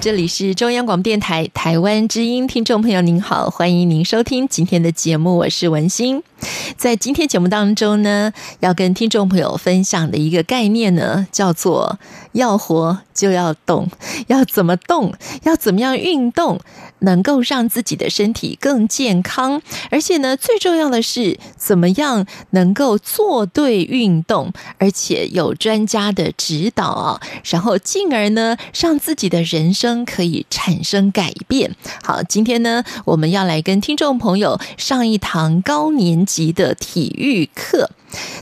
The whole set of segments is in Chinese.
这里是中央广播电台台湾之音，听众朋友您好，欢迎您收听今天的节目，我是文心。在今天节目当中呢，要跟听众朋友分享的一个概念呢，叫做要活就要动，要怎么动，要怎么样运动，能够让自己的身体更健康，而且呢，最重要的是怎么样能够做对运动，而且有专家的指导啊，然后进而呢，让自己的人生可以产生改变。好，今天呢，我们要来跟听众朋友上一堂高年级的体育课。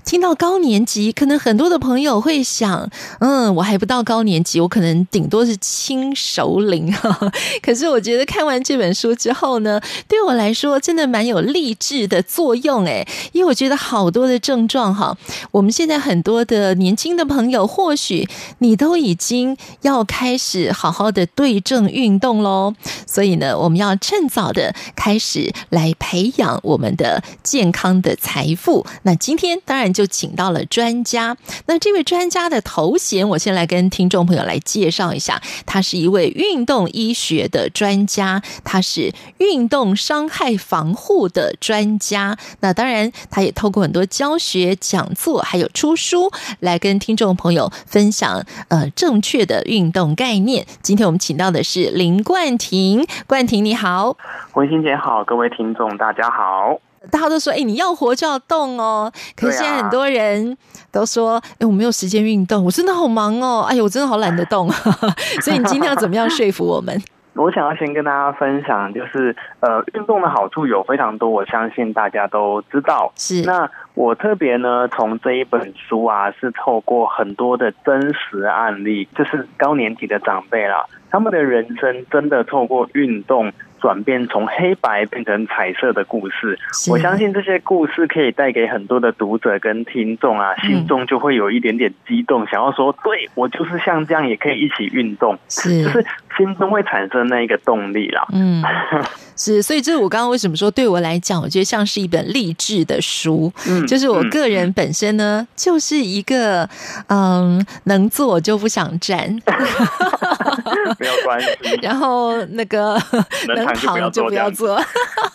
听到高年级，可能很多的朋友会想，嗯，我还不到高年级，我可能顶多是轻熟龄哈。可是我觉得看完这本书之后呢，对我来说真的蛮有励志的作用诶，因为我觉得好多的症状哈，我们现在很多的年轻的朋友，或许你都已经要开始好好的对症运动喽。所以呢，我们要趁早的开始来培养我们的健康的财富。那今天。当然就请到了专家。那这位专家的头衔，我先来跟听众朋友来介绍一下。他是一位运动医学的专家，他是运动伤害防护的专家。那当然，他也透过很多教学讲座，还有出书，来跟听众朋友分享呃正确的运动概念。今天我们请到的是林冠廷，冠廷你好，文心姐好，各位听众大家好。大家都说：“哎，你要活就要动哦。”可是现在很多人都说：“哎，我没有时间运动，我真的好忙哦。”哎呦，我真的好懒得动。所以你今天要怎么样说服我们？我想要先跟大家分享，就是呃，运动的好处有非常多，我相信大家都知道。是。那我特别呢，从这一本书啊，是透过很多的真实案例，就是高年级的长辈啦，他们的人生真的透过运动。转变从黑白变成彩色的故事，我相信这些故事可以带给很多的读者跟听众啊，心中就会有一点点激动，想要说，对，我就是像这样也可以一起运动，是，就是心中会产生那一个动力啦。嗯，是，所以这是我刚刚为什么说，对我来讲，我觉得像是一本励志的书。嗯，就是我个人本身呢，就是一个嗯，能坐就不想站，没有关系。然后那个能。躺就不要做，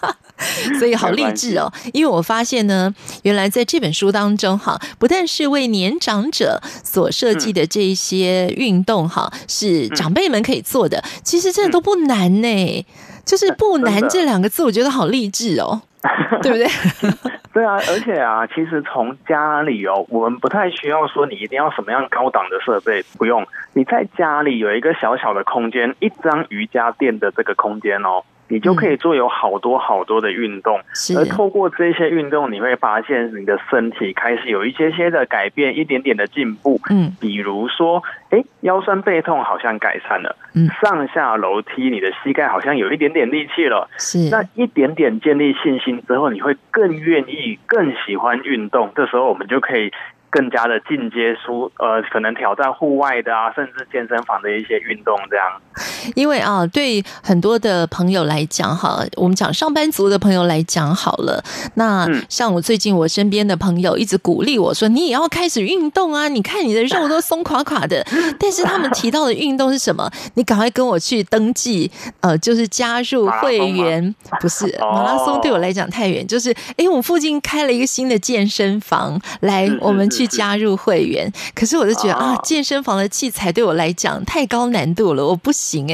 所以好励志哦！因为我发现呢，原来在这本书当中，哈，不但是为年长者所设计的这些运动，哈，是长辈们可以做的，其实真的都不难呢。就是不难这两个字，我觉得好励志哦，对不对？对啊，而且啊，其实从家里哦，我们不太需要说你一定要什么样高档的设备，不用。你在家里有一个小小的空间，一张瑜伽垫的这个空间哦。你就可以做有好多好多的运动，嗯、而透过这些运动，你会发现你的身体开始有一些些的改变，一点点的进步。嗯，比如说，哎，腰酸背痛好像改善了。嗯，上下楼梯，你的膝盖好像有一点点力气了。是，那一点点建立信心之后，你会更愿意、更喜欢运动。这时候，我们就可以。更加的进阶出，呃，可能挑战户外的啊，甚至健身房的一些运动这样。因为啊，对很多的朋友来讲，哈，我们讲上班族的朋友来讲好了。那像我最近我身边的朋友一直鼓励我说，你也要开始运动啊！你看你的肉都松垮垮的。但是他们提到的运动是什么？你赶快跟我去登记，呃，就是加入会员。不是马拉松对我来讲太远，就是哎，我们附近开了一个新的健身房，来我们去。去加入会员，可是我就觉得啊，健身房的器材对我来讲太高难度了，我不行哎。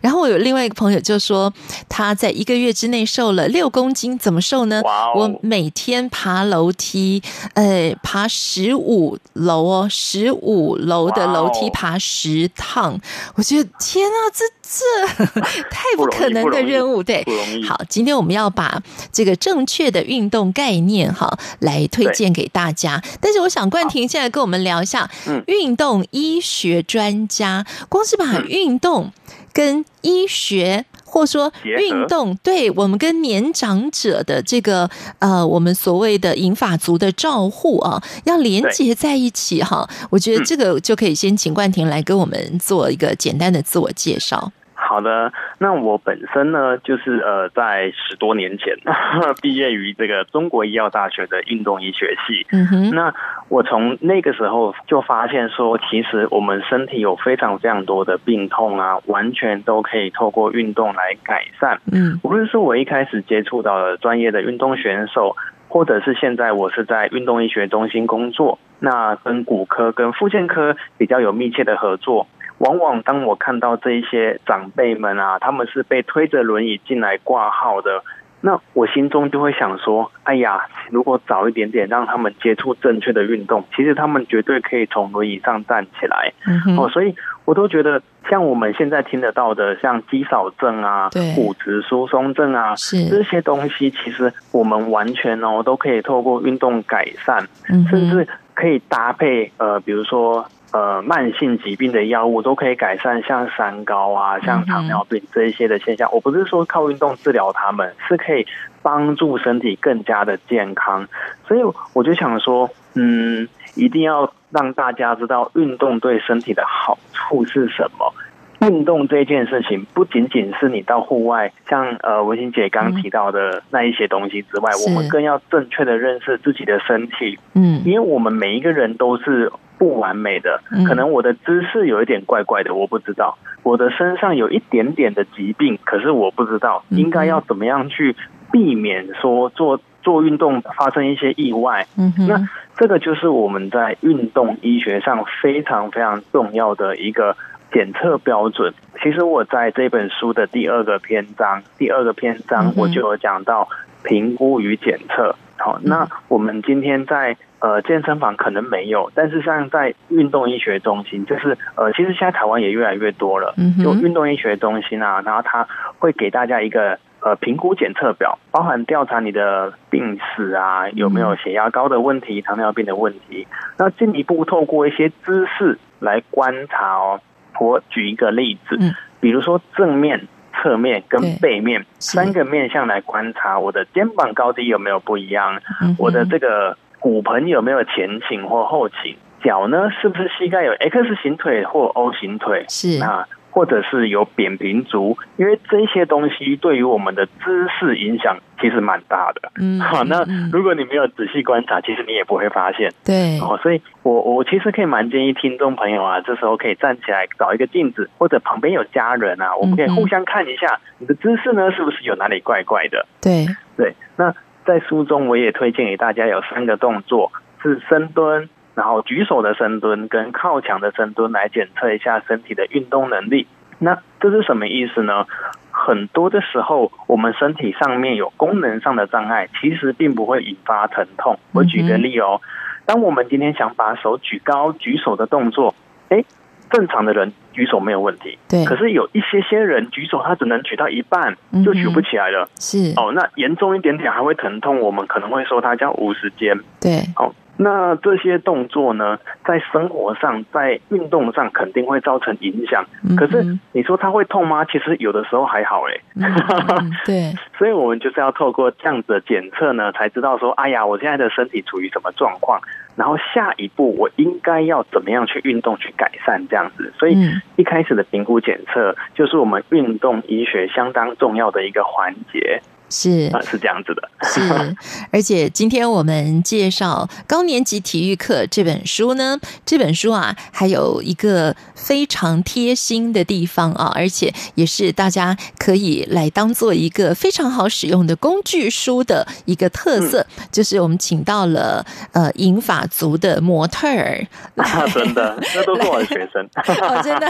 然后我有另外一个朋友就说，他在一个月之内瘦了六公斤，怎么瘦呢？我每天爬楼梯，呃，爬十五楼哦，十五楼的楼梯爬十趟。我觉得天啊，这这 太不可能的任务，对。好，今天我们要把这个正确的运动概念哈来推荐给大家。但是我想冠廷现在跟我们聊一下，嗯，运动医学专家，光是把运动跟医学。或说运动对我们跟年长者的这个呃，我们所谓的银发族的照护啊，要连接在一起哈。我觉得这个就可以先请冠廷来跟我们做一个简单的自我介绍。好的，那我本身呢，就是呃，在十多年前 毕业于这个中国医药大学的运动医学系。嗯哼，那我从那个时候就发现说，其实我们身体有非常非常多的病痛啊，完全都可以透过运动来改善。嗯，无论是我一开始接触到了专业的运动选手，或者是现在我是在运动医学中心工作，那跟骨科跟复健科比较有密切的合作。往往当我看到这一些长辈们啊，他们是被推着轮椅进来挂号的，那我心中就会想说：哎呀，如果早一点点让他们接触正确的运动，其实他们绝对可以从轮椅上站起来。嗯、哦，所以我都觉得，像我们现在听得到的，像肌少症啊、骨质疏松症啊，这些东西，其实我们完全哦都可以透过运动改善，嗯、甚至可以搭配呃，比如说。呃，慢性疾病的药物都可以改善，像三高啊，像糖尿病这一些的现象。我不是说靠运动治疗他们，是可以帮助身体更加的健康。所以我就想说，嗯，一定要让大家知道运动对身体的好处是什么。运动这件事情不仅仅是你到户外，像呃文心姐刚提到的那一些东西之外，我们更要正确的认识自己的身体。嗯，因为我们每一个人都是。不完美的，可能我的姿势有一点怪怪的，我不知道。我的身上有一点点的疾病，可是我不知道应该要怎么样去避免说做做运动发生一些意外。嗯，那这个就是我们在运动医学上非常非常重要的一个检测标准。其实我在这本书的第二个篇章，第二个篇章我就有讲到评估与检测。好，那我们今天在。呃，健身房可能没有，但是像在运动医学中心，就是呃，其实现在台湾也越来越多了，就运动医学中心啊，然后他会给大家一个呃评估检测表，包含调查你的病史啊，有没有血压高的问题、糖尿病的问题，那进一步透过一些姿势来观察哦。我举一个例子，比如说正面、侧面跟背面三个面向来观察，我的肩膀高低有没有不一样，我的这个。骨盆有没有前倾或后倾？脚呢？是不是膝盖有 X 型腿或 O 型腿？是啊，或者是有扁平足？因为这些东西对于我们的姿势影响其实蛮大的。嗯，好，那如果你没有仔细观察，其实你也不会发现。对，哦，所以我我其实可以蛮建议听众朋友啊，这时候可以站起来找一个镜子，或者旁边有家人啊，我们可以互相看一下你的姿势呢，是不是有哪里怪怪的？对对，那。在书中，我也推荐给大家有三个动作，是深蹲，然后举手的深蹲跟靠墙的深蹲，来检测一下身体的运动能力。那这是什么意思呢？很多的时候，我们身体上面有功能上的障碍，其实并不会引发疼痛。我举个例哦，当我们今天想把手举高，举手的动作，诶正常的人举手没有问题，对。可是有一些些人举手，他只能举到一半就举不起来了。是哦，那严重一点点还会疼痛，我们可能会说它叫无时间。对，好。那这些动作呢，在生活上，在运动上肯定会造成影响。可是你说它会痛吗？其实有的时候还好哎。对，所以我们就是要透过这样子的检测呢，才知道说，哎呀，我现在的身体处于什么状况，然后下一步我应该要怎么样去运动去改善这样子。所以一开始的评估检测就是我们运动医学相当重要的一个环节。是。啊，是这样子的。是，而且今天我们介绍《高年级体育课》这本书呢，这本书啊，还有一个非常贴心的地方啊，而且也是大家可以来当做一个非常好使用的工具书的一个特色，嗯、就是我们请到了呃银发族的模特儿，啊，真的，那都是我的学生，哦，真的，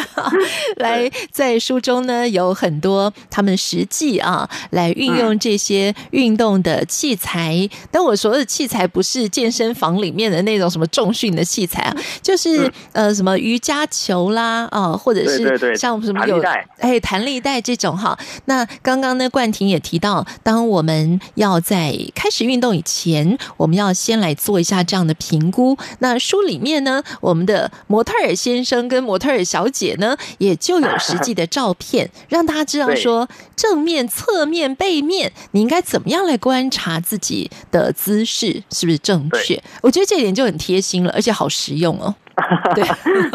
来在书中呢有很多他们实际啊来运用这。这些运动的器材。但我说的器材不是健身房里面的那种什么重训的器材啊，就是、嗯、呃什么瑜伽球啦啊、呃，或者是像什么有哎弹力带这种哈。那刚刚呢冠廷也提到，当我们要在开始运动以前，我们要先来做一下这样的评估。那书里面呢，我们的模特儿先生跟模特儿小姐呢，也就有实际的照片，让大家知道说正面、侧面、背面，你应该怎么样来观察自己的姿势是不是正确。我觉得这一点就很贴心了，而且好实用哦。对，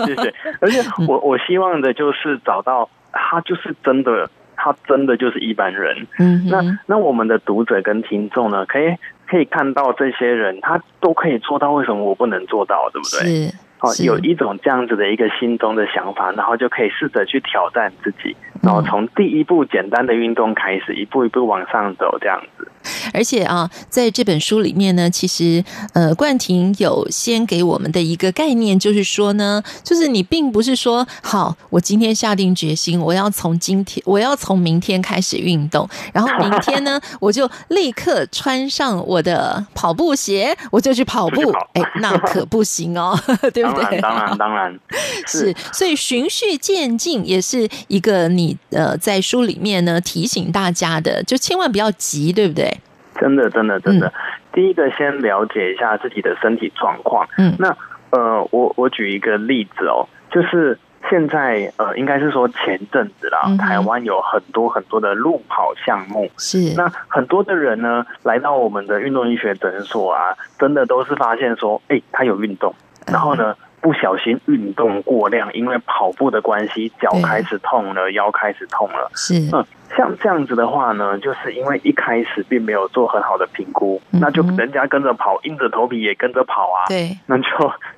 谢谢。而且我我希望的就是找到他，就是真的。他真的就是一般人，嗯，那那我们的读者跟听众呢，可以可以看到这些人，他都可以做到，为什么我不能做到？对不对？是，哦，有一种这样子的一个心中的想法，然后就可以试着去挑战自己，然后从第一步简单的运动开始，一步一步往上走，这样子。而且啊，在这本书里面呢，其实呃，冠廷有先给我们的一个概念，就是说呢，就是你并不是说好，我今天下定决心，我要从今天，我要从明天开始运动，然后明天呢，我就立刻穿上我的跑步鞋，我就去跑步。哎，那可不行哦，对不对？当然，当然 是，是。所以循序渐进也是一个你呃，在书里面呢提醒大家的，就千万不要急，对不对？真的，真的，真的。嗯、第一个，先了解一下自己的身体状况。嗯，那呃，我我举一个例子哦，就是现在呃，应该是说前阵子啦，嗯、台湾有很多很多的路跑项目。是，那很多的人呢，来到我们的运动医学诊所啊，真的都是发现说，哎，他有运动，然后呢，嗯、不小心运动过量，因为跑步的关系，脚开始痛了，腰开始痛了。是，嗯。像这样子的话呢，就是因为一开始并没有做很好的评估，嗯、那就人家跟着跑，硬着头皮也跟着跑啊。对，那就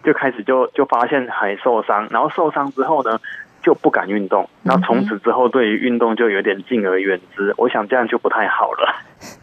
就开始就就发现还受伤，然后受伤之后呢，就不敢运动。那从此之后，对于运动就有点敬而远之。我想这样就不太好了。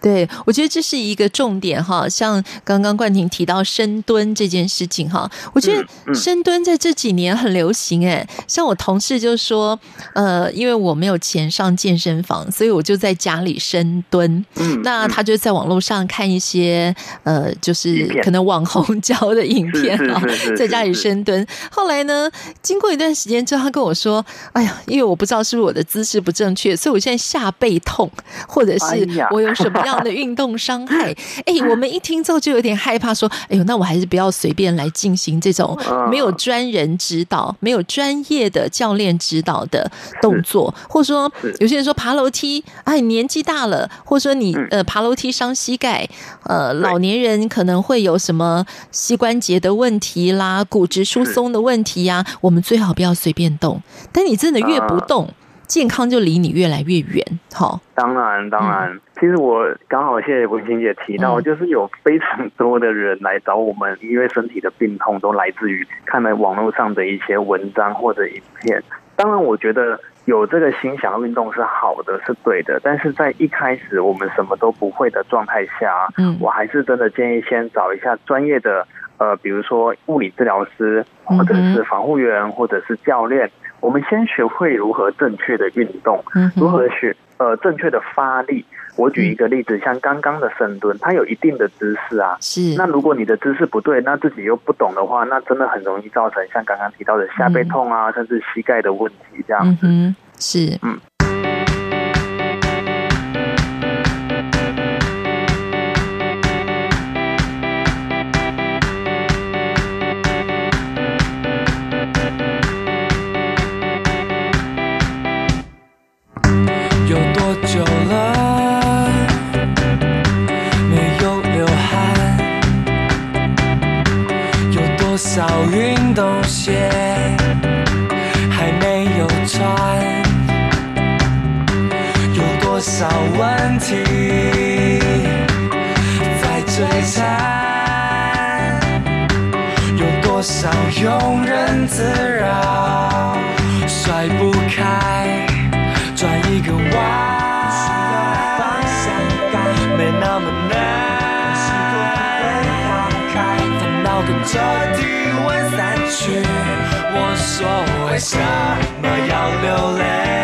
对，我觉得这是一个重点哈。像刚刚冠廷提到深蹲这件事情哈，我觉得深蹲在这几年很流行哎。像我同事就说，呃，因为我没有钱上健身房，所以我就在家里深蹲。嗯，那他就在网络上看一些呃，就是可能网红 教的影片啊，在家里深蹲。后来呢，经过一段时间之后，他跟我说：“哎呀，因为我不知道是不是我的姿势不正确，所以我现在下背痛，或者是我有什么。”什么样的运动伤害？哎，我们一听之后就有点害怕，说：“哎呦，那我还是不要随便来进行这种没有专人指导、没有专业的教练指导的动作。”或者说，有些人说爬楼梯，哎，年纪大了，或者说你呃爬楼梯伤膝盖，呃，老年人可能会有什么膝关节的问题啦、骨质疏松的问题呀，我们最好不要随便动。但你真的越不动，健康就离你越来越远。好，当然，当然。其实我刚好谢谢文心姐提到，就是有非常多的人来找我们，因为身体的病痛都来自于看了网络上的一些文章或者影片。当然，我觉得有这个心想要运动是好的，是对的。但是在一开始我们什么都不会的状态下，嗯，我还是真的建议先找一下专业的，呃，比如说物理治疗师，或者是防护员，或者是教练。我们先学会如何正确的运动，如何学呃正确的发力。我举一个例子，像刚刚的深蹲，它有一定的姿势啊。是。那如果你的姿势不对，那自己又不懂的话，那真的很容易造成像刚刚提到的下背痛啊，嗯、甚至膝盖的问题这样子。嗯，是。嗯。庸人自扰，甩不开，转一个弯，放下该，没那么难，烦恼都彻底散去。我说，为什么要流泪？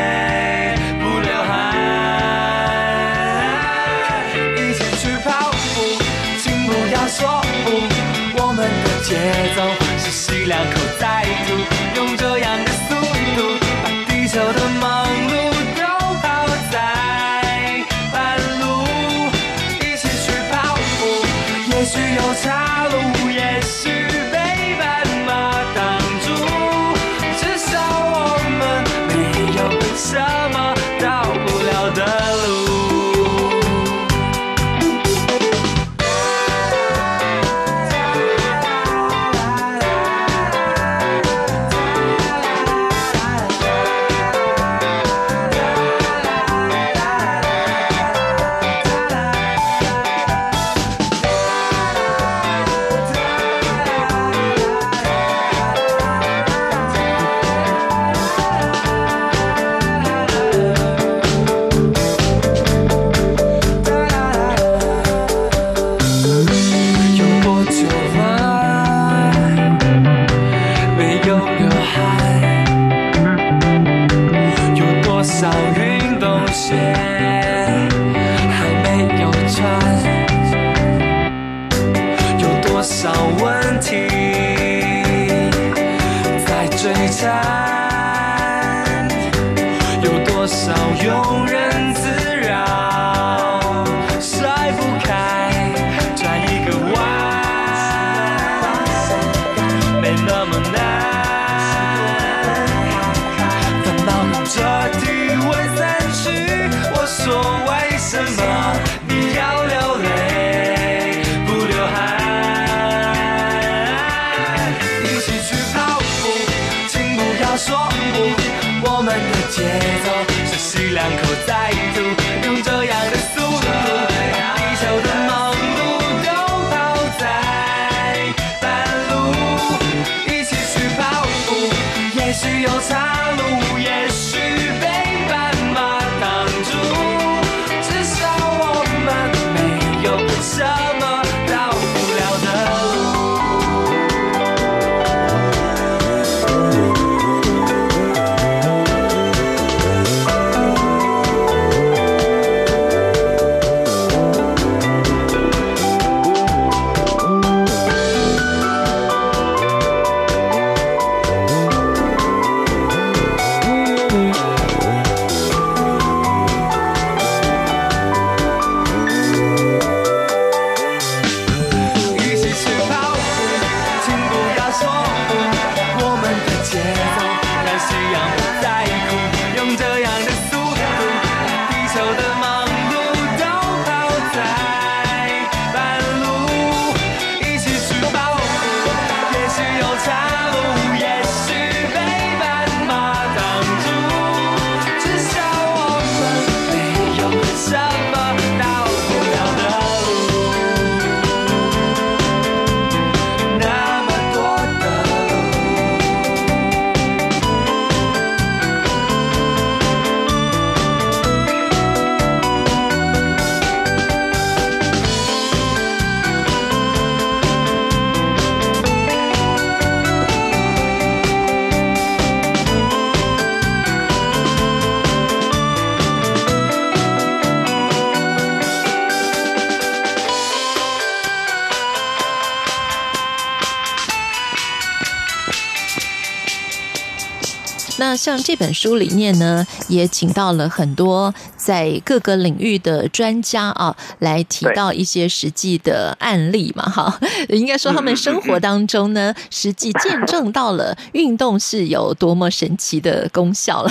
像这本书里面呢，也请到了很多在各个领域的专家啊，来提到一些实际的案例嘛，哈，应该说他们生活当中呢，实际见证到了运动是有多么神奇的功效了。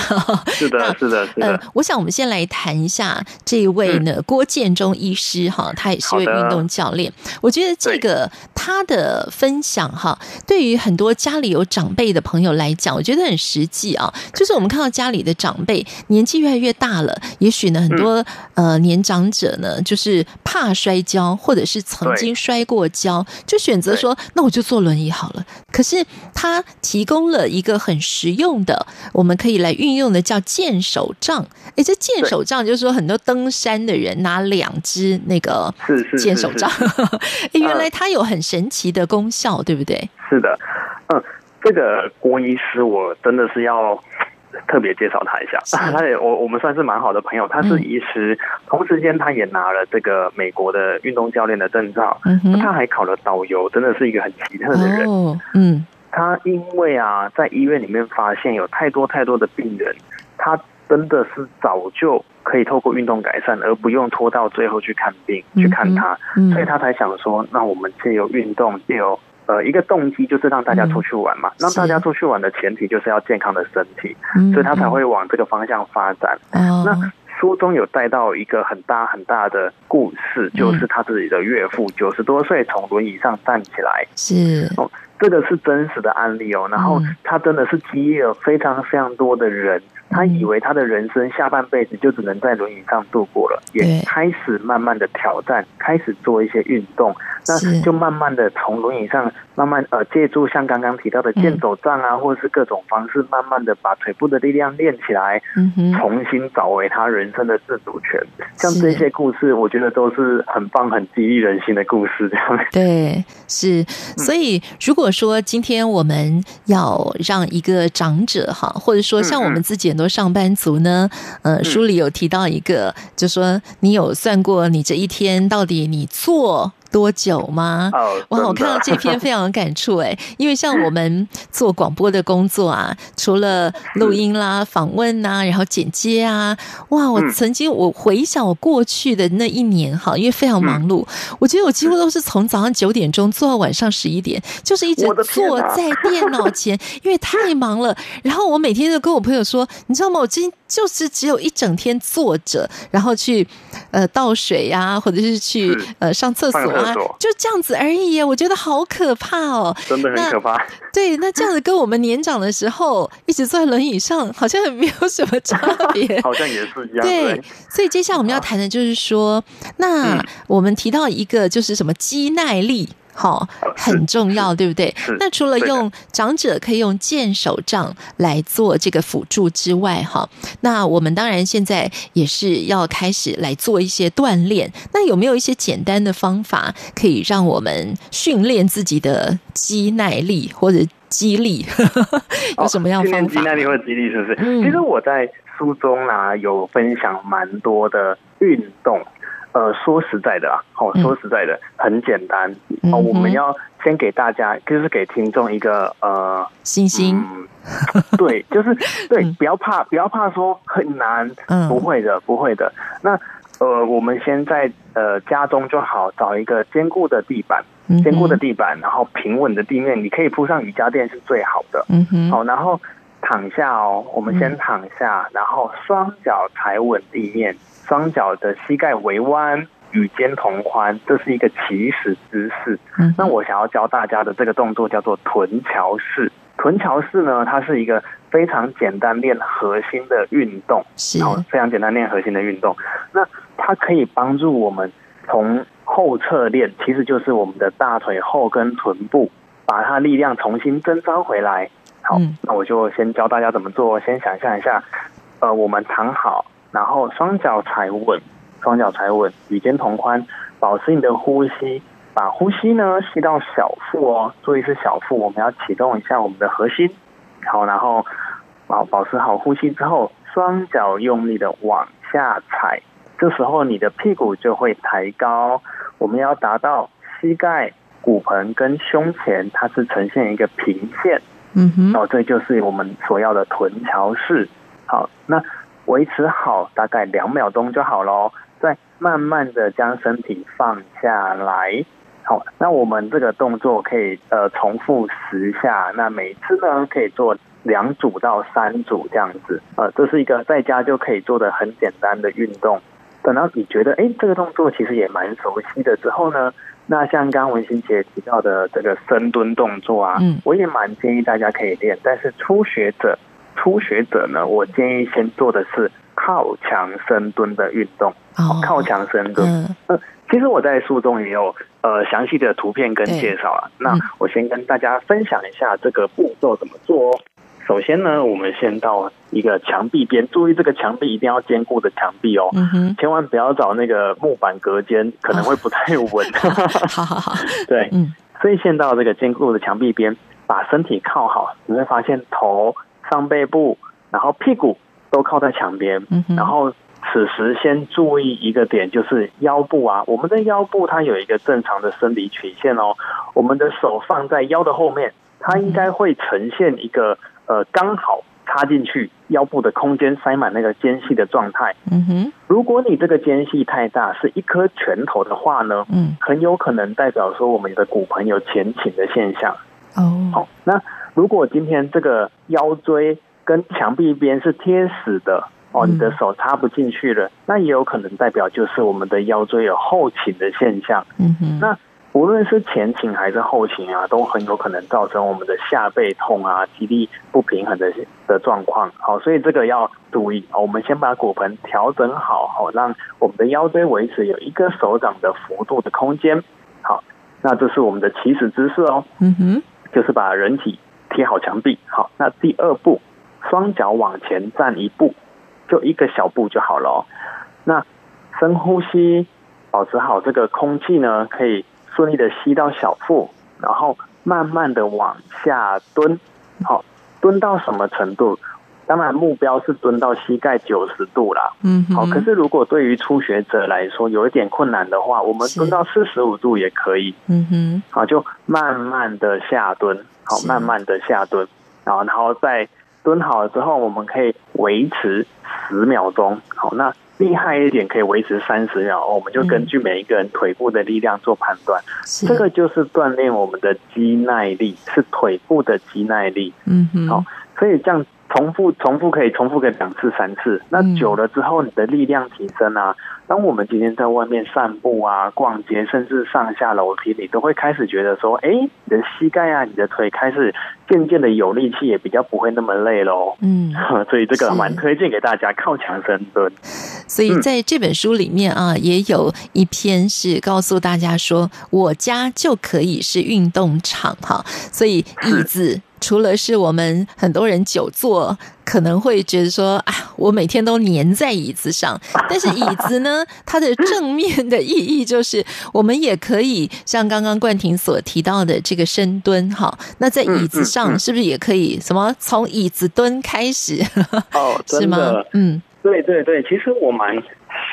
是的，是的，是的。呃，我想我们先来谈一下这一位呢，郭建中医师哈，他也是位运动教练。我觉得这个他的分享哈，对于很多家里有长辈的朋友来讲，我觉得很实际。啊，就是我们看到家里的长辈年纪越来越大了，也许呢，很多呃年长者呢，就是怕摔跤，或者是曾经摔过跤，就选择说，那我就坐轮椅好了。可是他提供了一个很实用的，我们可以来运用的，叫健手杖。哎，这健手杖就是说，很多登山的人拿两只那个健手杖，哎，原来它有很神奇的功效，对不对？是的，嗯。这个郭医师，我真的是要特别介绍他一下。他也我我们算是蛮好的朋友，他是医师，嗯、同时间他也拿了这个美国的运动教练的证照，嗯、他还考了导游，真的是一个很奇特的人。哦、嗯，他因为啊，在医院里面发现有太多太多的病人，他真的是早就可以透过运动改善，而不用拖到最后去看病、嗯、去看他，嗯、所以他才想说，那我们借由运动，借由。呃，一个动机就是让大家出去玩嘛，让大家出去玩的前提就是要健康的身体，所以他才会往这个方向发展。那书中有带到一个很大很大的故事，就是他自己的岳父九十多岁从轮椅上站起来，是。哦，这个是真实的案例哦。然后他真的是激励了非常非常多的人。他以为他的人生下半辈子就只能在轮椅上度过了，也开始慢慢的挑战，开始做一些运动，那就慢慢的从轮椅上慢慢呃借助像刚刚提到的健走杖啊，或者是各种方式，慢慢的把腿部的力量练起来，重新找回他人生的自主权。像这些故事，我觉得都是很棒、很激励人心的故事。这样。对，是。所以如果果说今天我们要让一个长者哈，或者说像我们自己很多上班族呢，呃，书里有提到一个，就说你有算过你这一天到底你做多久吗？哦，哇，我看到这篇非常有感触哎，因为像我们做广播的工作啊，除了录音啦、访问呐，然后剪接啊，哇，我曾经我回想我过去的那一年哈，因为非常忙碌，我觉得我几乎都是从早上九点钟做到晚上十一点，就是一直坐在电脑前，因为太忙了。然后我每天都跟我朋友说，你知道吗？我今天就是只有一整天坐着，然后去呃倒水呀，或者是去呃上厕所。啊，就这样子而已，我觉得好可怕哦，真的很可怕。对，那这样子跟我们年长的时候一直坐在轮椅上，好像也没有什么差别，好像也是一样。对，所以接下来我们要谈的就是说，那我们提到一个就是什么肌耐力。好，很重要，对不对？那除了用长者可以用健手杖来做这个辅助之外，哈，那我们当然现在也是要开始来做一些锻炼。那有没有一些简单的方法可以让我们训练自己的肌耐力或者肌力？有什么样的方法？肌耐力或者肌力是不是？嗯，其实我在书中啊有分享蛮多的运动。呃，说实在的啊，哦，说实在的，很简单哦。我们要先给大家，就是给听众一个呃信心。嗯，对，就是对，不要怕，不要怕说很难，不会的，不会的。那呃，我们先在呃家中就好，找一个坚固的地板，坚固的地板，然后平稳的地面，你可以铺上瑜伽垫是最好的。嗯哼，好，然后躺下哦，我们先躺下，然后双脚踩稳地面。双脚的膝盖微弯，与肩同宽，这是一个起始姿势。嗯那我想要教大家的这个动作叫做臀桥式。臀桥式呢，它是一个非常简单练核心的运动，是非常简单练核心的运动。那它可以帮助我们从后侧练，其实就是我们的大腿后跟臀部，把它力量重新征召回来。好，那我就先教大家怎么做。先想象一下，呃，我们躺好。然后双脚踩稳，双脚踩稳，与肩同宽，保持你的呼吸，把呼吸呢吸到小腹哦，注意是小腹，我们要启动一下我们的核心。好，然后保保持好呼吸之后，双脚用力的往下踩，这时候你的屁股就会抬高，我们要达到膝盖、骨盆跟胸前，它是呈现一个平线。嗯哼，哦，这就是我们所要的臀桥式。好，那。维持好大概两秒钟就好喽，再慢慢的将身体放下来。好，那我们这个动作可以呃重复十下，那每次呢可以做两组到三组这样子。呃，这是一个在家就可以做的很简单的运动。等到你觉得哎这个动作其实也蛮熟悉的之后呢，那像刚刚文心姐提到的这个深蹲动作啊，嗯，我也蛮建议大家可以练，但是初学者。初学者呢，我建议先做的是靠墙深蹲的运动。Oh, 靠墙深蹲。嗯、呃，其实我在书中也有呃详细的图片跟介绍啊。那我先跟大家分享一下这个步骤怎么做哦。首先呢，我们先到一个墙壁边，注意这个墙壁一定要坚固的墙壁哦。嗯哼。千万不要找那个木板隔间，可能会不太稳。好好好。对。嗯。所以先到这个坚固的墙壁边，把身体靠好，你会发现头。上背部，然后屁股都靠在墙边，然后此时先注意一个点，就是腰部啊，我们的腰部它有一个正常的生理曲线哦，我们的手放在腰的后面，它应该会呈现一个呃刚好插进去腰部的空间，塞满那个间隙的状态。嗯哼，如果你这个间隙太大，是一颗拳头的话呢，嗯，很有可能代表说我们的骨盆有前倾的现象。哦，好，那。如果今天这个腰椎跟墙壁边是贴死的哦，你的手插不进去了，那也有可能代表就是我们的腰椎有后倾的现象。嗯哼，那无论是前倾还是后倾啊，都很有可能造成我们的下背痛啊、肌力不平衡的的状况。好，所以这个要注意。我们先把骨盆调整好，好让我们的腰椎维持有一个手掌的幅度的空间。好，那这是我们的起始姿势哦。嗯哼，就是把人体。贴好墙壁，好。那第二步，双脚往前站一步，就一个小步就好了哦。那深呼吸，保持好这个空气呢，可以顺利的吸到小腹，然后慢慢的往下蹲，好，蹲到什么程度？当然目标是蹲到膝盖九十度啦。嗯，好。可是如果对于初学者来说有一点困难的话，我们蹲到四十五度也可以。嗯哼，好，就慢慢的下蹲，好，慢慢的下蹲，然后然后再蹲好了之后，我们可以维持十秒钟。好，那。厉害一点可以维持三十秒，我们就根据每一个人腿部的力量做判断。嗯、这个就是锻炼我们的肌耐力，是腿部的肌耐力。嗯哼，好，所以这样。重复重复可以重复个两次三次，那久了之后，你的力量提升啊。当我们今天在外面散步啊、逛街，甚至上下楼梯，你都会开始觉得说，哎，你的膝盖啊、你的腿开始渐渐的有力气，也比较不会那么累喽。嗯，所以这个蛮推荐给大家靠墙深蹲。所以在这本书里面啊，也有一篇是告诉大家说，我家就可以是运动场哈。所以椅子。除了是我们很多人久坐，可能会觉得说啊，我每天都黏在椅子上。但是椅子呢，它的正面的意义就是，我们也可以像刚刚冠廷所提到的这个深蹲哈。那在椅子上是不是也可以什么从椅子蹲开始？哦，是吗？嗯，对对对，其实我蛮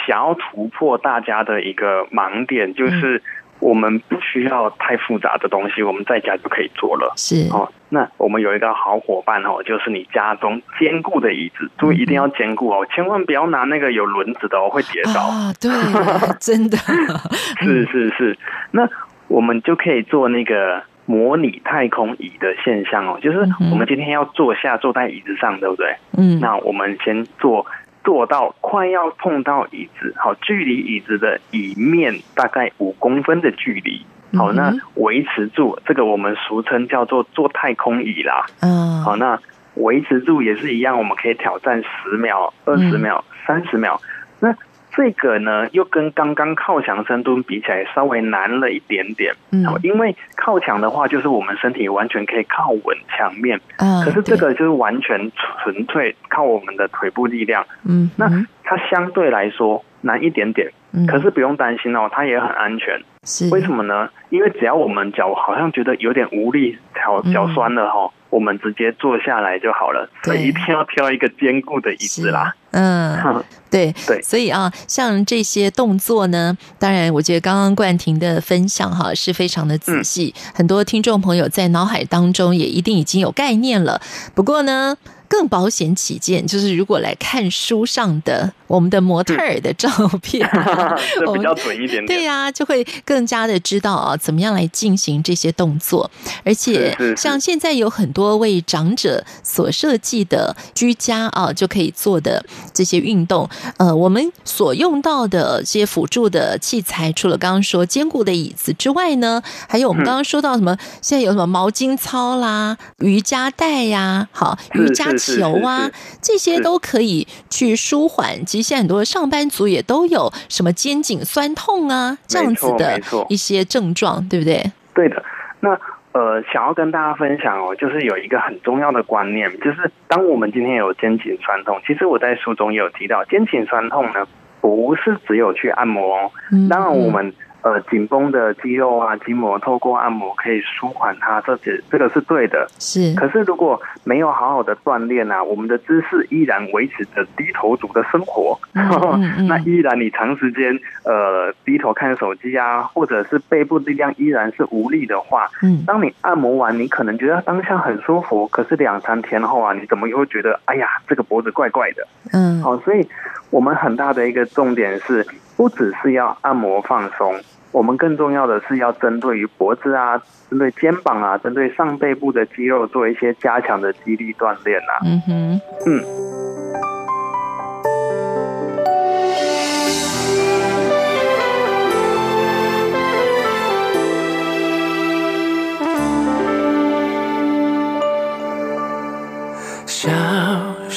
想要突破大家的一个盲点，就是。我们不需要太复杂的东西，我们在家就可以做了。是哦，那我们有一个好伙伴哦，就是你家中坚固的椅子，注意一定要坚固哦，千万不要拿那个有轮子的哦，会跌倒啊。对，真的 是是是。那我们就可以做那个模拟太空椅的现象哦，就是我们今天要坐下坐在椅子上，对不对？嗯，那我们先坐。坐到快要碰到椅子，好，距离椅子的椅面大概五公分的距离，好，那维持住这个我们俗称叫做坐太空椅啦。嗯，好，那维持住也是一样，我们可以挑战十秒、二十秒、三十秒。那这个呢，又跟刚刚靠墙深蹲比起来稍微难了一点点。嗯，因为靠墙的话，就是我们身体完全可以靠稳墙面。嗯，可是这个就是完全纯粹靠我们的腿部力量。嗯，那它相对来说难一点点。嗯，可是不用担心哦，它也很安全。是，为什么呢？因为只要我们脚好像觉得有点无力，脚脚酸了哈。我们直接坐下来就好了，所以一定要挑一个坚固的椅子啦。嗯，对对，所以啊，像这些动作呢，当然，我觉得刚刚冠廷的分享哈是非常的仔细，嗯，很多听众朋友在脑海当中也一定已经有概念了。不过呢，更保险起见，就是如果来看书上的我们的模特儿的照片，这比较准一点点。对呀，就会更加的知道啊，怎么样来进行这些动作。而且，像现在有很多为长者所设计的居家啊，就可以做的这些运动。呃，我们所用到的这些辅助的器材，除了刚刚说坚固的椅子之外呢，还有我们刚刚说到什么？现在有什么毛巾操啦、瑜伽带呀，好，瑜伽。球啊，这些都可以去舒缓。其实现在很多上班族也都有什么肩颈酸痛啊这样子的一些症状，对不对？对的。那呃，想要跟大家分享哦，就是有一个很重要的观念，就是当我们今天有肩颈酸痛，其实我在书中也有提到，肩颈酸痛呢，不是只有去按摩哦。当然我们。呃，紧绷的肌肉啊，筋膜透过按摩可以舒缓它，这些这个是对的。是，可是如果没有好好的锻炼啊，我们的姿势依然维持着低头族的生活，嗯嗯嗯 那依然你长时间呃低头看手机啊，或者是背部力量依然是无力的话，嗯，当你按摩完，你可能觉得当下很舒服，可是两三天后啊，你怎么又会觉得哎呀，这个脖子怪怪的？嗯，好，所以我们很大的一个重点是，不只是要按摩放松。我们更重要的是要针对于脖子啊，针对肩膀啊，针对上背部的肌肉做一些加强的肌力锻炼啊。嗯哼，嗯。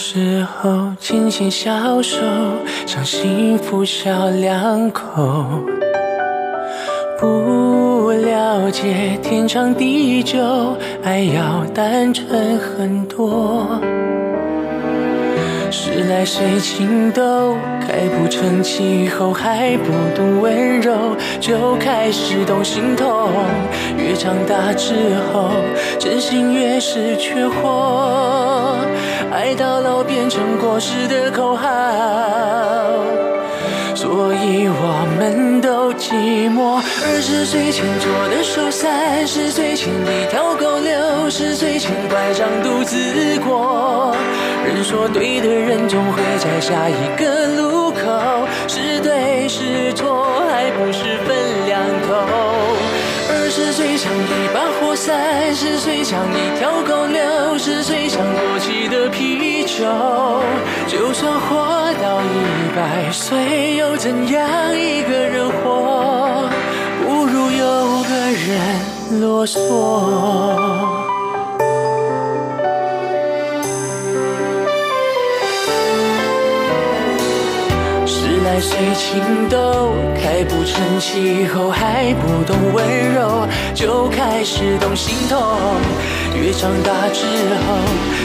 时候牵牵小手，像幸福小两口。不了解天长地久，爱要单纯很多。时来谁情窦，开不成气候，还不懂温柔，就开始懂心痛。越长大之后，真心越是缺货，爱到老变成过时的口号。所以我们都寂寞。二十岁前做的手，三十岁前一条狗，六十岁前拐杖独自过。人说对的人总会在下一个路口，是对是错还不是分两头。是谁像一把火，三十岁像一条狗，六十岁像过期的啤酒。就算活到一百岁，又怎样？一个人活，不如有个人啰嗦。来水情窦，开不成气候，还不懂温柔，就开始懂心痛。越长大之后，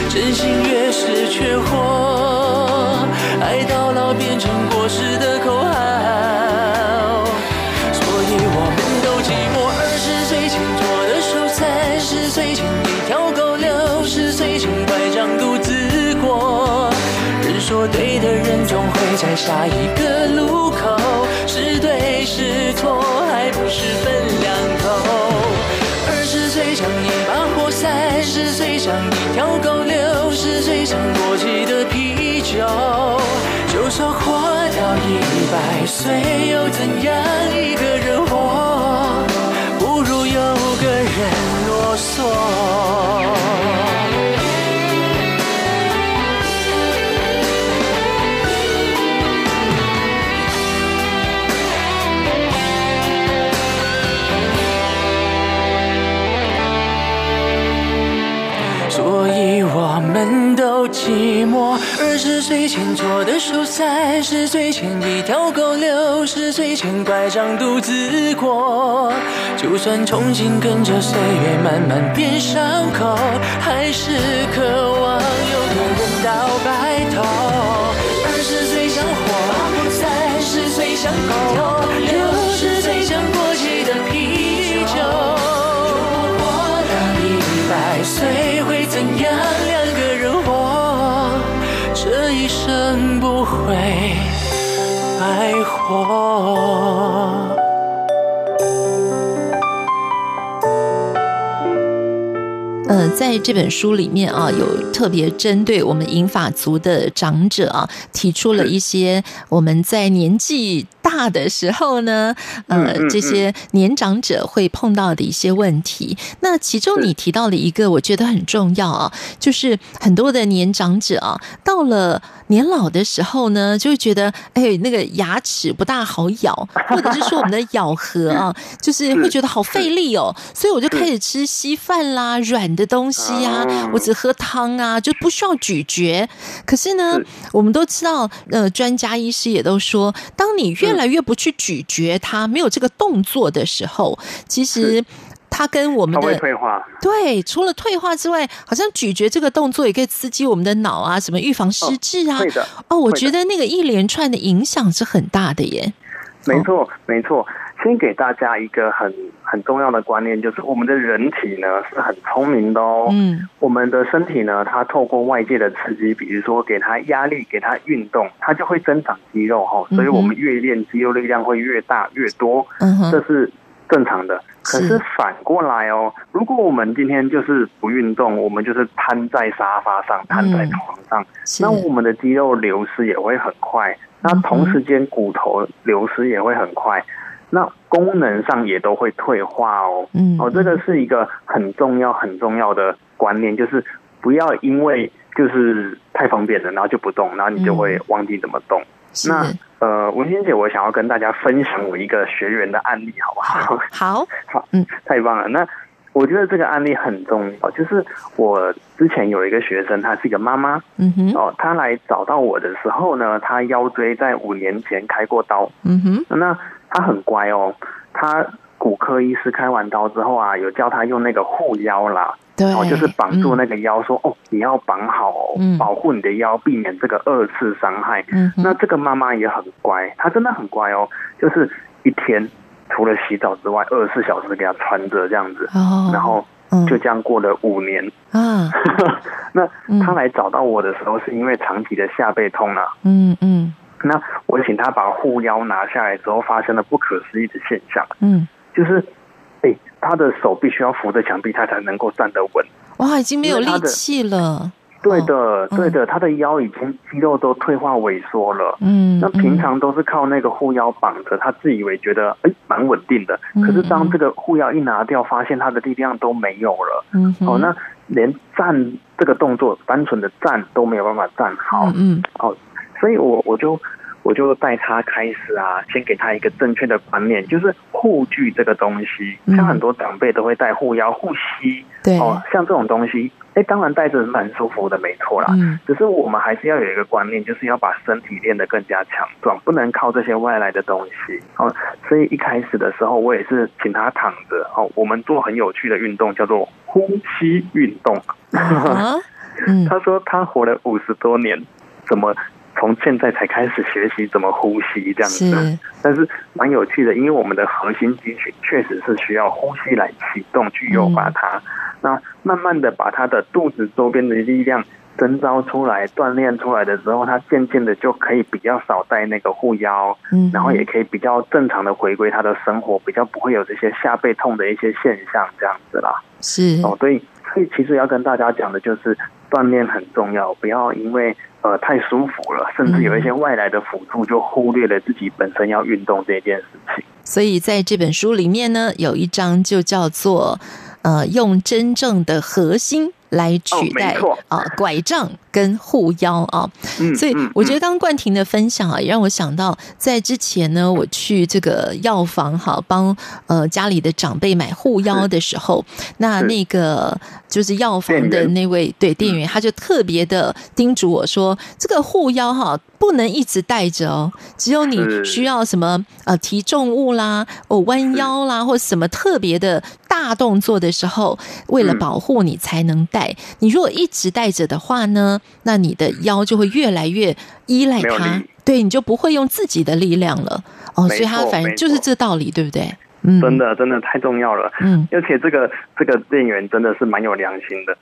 真心越是缺货，爱到老变成过时的口号。所以我们都寂寞。二十岁前做的手，三十岁前一条狗，六十岁前拐杖独自过。人说对的人总会在下一个，还不是分两头。二十岁像一把火，三十岁像一条狗，六十岁像过期的啤酒。就算活到一百岁又怎样？一个人活，不如有个人啰嗦。寂寞。二十岁前做的手，三十岁前一条狗，六十岁前拐杖独自过。就算重新跟着岁月慢慢变伤口，还是渴望有个人到白头。白活。呃，在这本书里面啊，有特别针对我们银发族的长者啊，提出了一些我们在年纪大的时候呢，呃，这些年长者会碰到的一些问题。那其中你提到了一个，我觉得很重要啊，就是很多的年长者啊，到了年老的时候呢，就会觉得，哎，那个牙齿不大好咬，或者是说我们的咬合啊，就是会觉得好费力哦，所以我就开始吃稀饭啦，软的。东西呀、啊，我只喝汤啊，就不需要咀嚼。可是呢，我们都知道，呃，专家医师也都说，当你越来越不去咀嚼它，没有这个动作的时候，其实它跟我们的退化。对，除了退化之外，好像咀嚼这个动作也可以刺激我们的脑啊，什么预防失智啊。哦，我觉得那个一连串的影响是很大的耶。没错，没错。先给大家一个很很重要的观念，就是我们的人体呢是很聪明的哦。嗯，我们的身体呢，它透过外界的刺激，比如说给它压力，给它运动，它就会增长肌肉哈。所以我们越练，肌肉力量会越大越多。嗯，这是正常的。可是反过来哦，如果我们今天就是不运动，我们就是瘫在沙发上，瘫在床上，那我们的肌肉流失也会很快。那同时间骨头流失也会很快。那功能上也都会退化哦，嗯，哦，这个是一个很重要很重要的观念，就是不要因为就是太方便了，然后就不动，然后你就会忘记怎么动。嗯、那呃，文心姐，我想要跟大家分享我一个学员的案例，好不好？好，好，嗯，太棒了。那我觉得这个案例很重要，就是我之前有一个学生，她是一个妈妈，嗯哼，哦，她来找到我的时候呢，她腰椎在五年前开过刀，嗯哼，那。他很乖哦，他骨科医师开完刀之后啊，有叫他用那个护腰啦，对，然后就是绑住那个腰说，说、嗯、哦，你要绑好哦，嗯、保护你的腰，避免这个二次伤害。嗯，那这个妈妈也很乖，她真的很乖哦，就是一天除了洗澡之外，二十四小时给她穿着这样子，哦、然后就这样过了五年啊。那她来找到我的时候，是因为长期的下背痛了。嗯嗯。那我请他把护腰拿下来之后，发生了不可思议的现象。嗯，就是。他的手必须要扶着墙壁，他才能够站得稳。哇，已经没有力气了。对的，对的，他的腰已经肌肉都退化萎缩了。嗯，那平常都是靠那个护腰绑着，他自以为觉得哎蛮稳定的。可是当这个护腰一拿掉，发现他的力量都没有了。嗯，哦，那连站这个动作，单纯的站都没有办法站好。嗯，哦，所以我我就。我就带他开始啊，先给他一个正确的观念，就是护具这个东西，像很多长辈都会带护腰、护膝，对哦，像这种东西，哎，当然带着是蛮舒服的，没错啦。嗯，只是我们还是要有一个观念，就是要把身体练得更加强壮，不能靠这些外来的东西。哦，所以一开始的时候，我也是请他躺着，哦，我们做很有趣的运动，叫做呼吸运动。啊嗯、他说他活了五十多年，怎么？从现在才开始学习怎么呼吸这样子，但是蛮有趣的，因为我们的核心肌群确实是需要呼吸来启动去诱发它。嗯、那慢慢的把他的肚子周边的力量征召出来，锻炼出来的时候，他渐渐的就可以比较少带那个护腰，嗯、然后也可以比较正常的回归他的生活，比较不会有这些下背痛的一些现象这样子啦。是哦，所以所以其实要跟大家讲的就是锻炼很重要，不要因为。呃，太舒服了，甚至有一些外来的辅助，就忽略了自己本身要运动这件事情。所以在这本书里面呢，有一章就叫做“呃，用真正的核心”。来取代啊，拐杖跟护腰啊，所以我觉得刚刚冠廷的分享啊，也让我想到，在之前呢，我去这个药房哈，帮呃家里的长辈买护腰的时候，那那个就是药房的那位对店员，他就特别的叮嘱我说，这个护腰哈不能一直带着哦，只有你需要什么呃提重物啦，哦弯腰啦，或什么特别的。大动作的时候，为了保护你才能带。你如果一直带着的话呢，那你的腰就会越来越依赖它，对，你就不会用自己的力量了。哦，所以他反正就是这道理，对不对？嗯，真的真的太重要了。嗯，而且这个这个店员真的是蛮有良心的，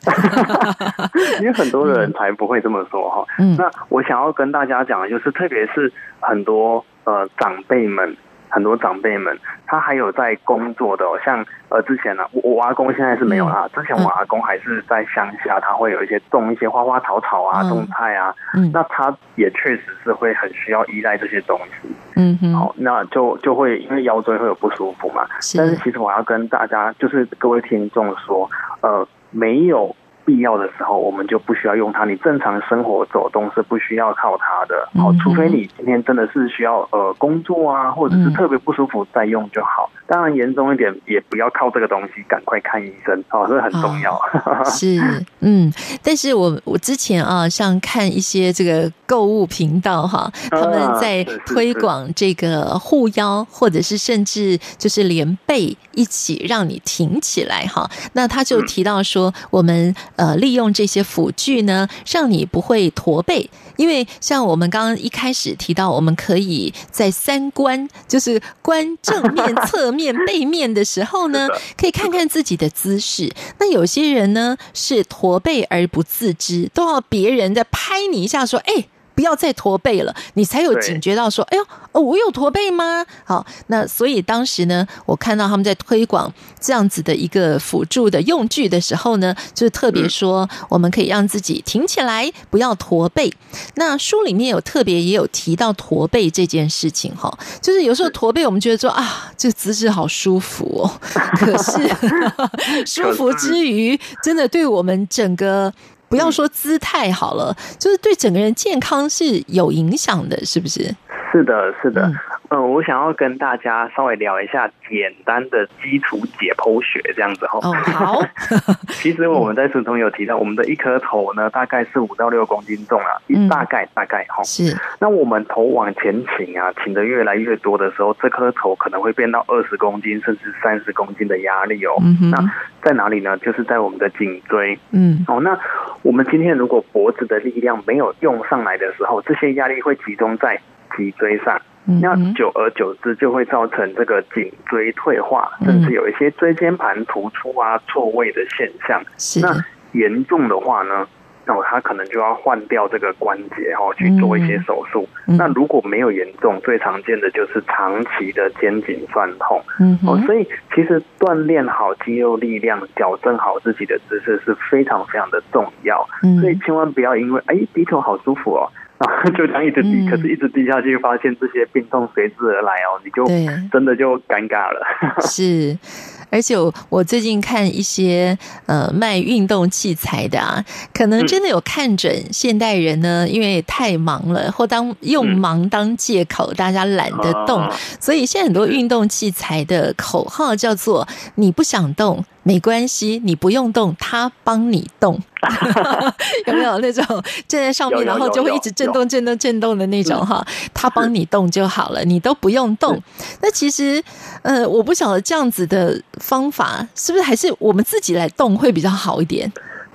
因为很多人才不会这么说哈。嗯，那我想要跟大家讲的就是，特别是很多呃长辈们。很多长辈们，他还有在工作的，像呃之前呢、啊，我我阿公现在是没有啦。之前我阿公还是在乡下，他会有一些种一些花花草草啊，种菜啊。嗯，那他也确实是会很需要依赖这些东西。嗯哼，好，那就就会因为腰椎会有不舒服嘛。是。但是其实我要跟大家，就是各位听众说，呃，没有。必要的时候，我们就不需要用它。你正常生活走动是不需要靠它的，好，除非你今天真的是需要呃工作啊，或者是特别不舒服再用就好。当然严重一点也不要靠这个东西，赶快看医生哦，这很重要。哦、是，嗯，但是我我之前啊，像看一些这个购物频道哈，他们在推广这个护腰，或者是甚至就是连背一起让你挺起来哈。那他就提到说，我们。呃，利用这些辅具呢，让你不会驼背。因为像我们刚刚一开始提到，我们可以在三观，就是观正面、侧面、背面的时候呢，可以看看自己的姿势。那有些人呢是驼背而不自知，都要别人在拍你一下，说：“哎。”不要再驼背了，你才有警觉到说，哎呦，哦，我有驼背吗？好，那所以当时呢，我看到他们在推广这样子的一个辅助的用具的时候呢，就是特别说，我们可以让自己挺起来，不要驼背。那书里面有特别也有提到驼背这件事情哈，就是有时候驼背，我们觉得说啊，这姿势好舒服哦，可是 舒服之余，真的对我们整个。不要说姿态好了，就是对整个人健康是有影响的，是不是？是的，是的。呃，我想要跟大家稍微聊一下简单的基础解剖学，这样子哈。哦，好。其实我们在书中有提到，我们的一颗头呢，大概是五到六公斤重啊，嗯、大概大概哈。是。那我们头往前倾啊，倾的越来越多的时候，这颗头可能会变到二十公斤甚至三十公斤的压力哦。那在哪里呢？就是在我们的颈椎。嗯。哦，那我们今天如果脖子的力量没有用上来的时候，这些压力会集中在脊椎上。那久而久之就会造成这个颈椎退化，甚至有一些椎间盘突出啊、错位的现象。那严重的话呢，那他可能就要换掉这个关节哦，去做一些手术。那如果没有严重，最常见的就是长期的肩颈酸痛。嗯，哦，所以其实锻炼好肌肉力量，矫正好自己的姿势是非常非常的重要。所以千万不要因为哎低头好舒服哦。就这样一直低，嗯、可是一直低下去，发现这些病痛随之而来哦，你就真的就尴尬了。是，而且我我最近看一些呃卖运动器材的啊，可能真的有看准现代人呢，因为太忙了，或当用忙当借口，大家懒得动，嗯、所以现在很多运动器材的口号叫做“你不想动”。没关系，你不用动，他帮你动，有没有那种站在上面，然后就会一直震动、震动、震动的那种哈？他帮你动就好了，你都不用动。那其实，呃，我不晓得这样子的方法是不是还是我们自己来动会比较好一点？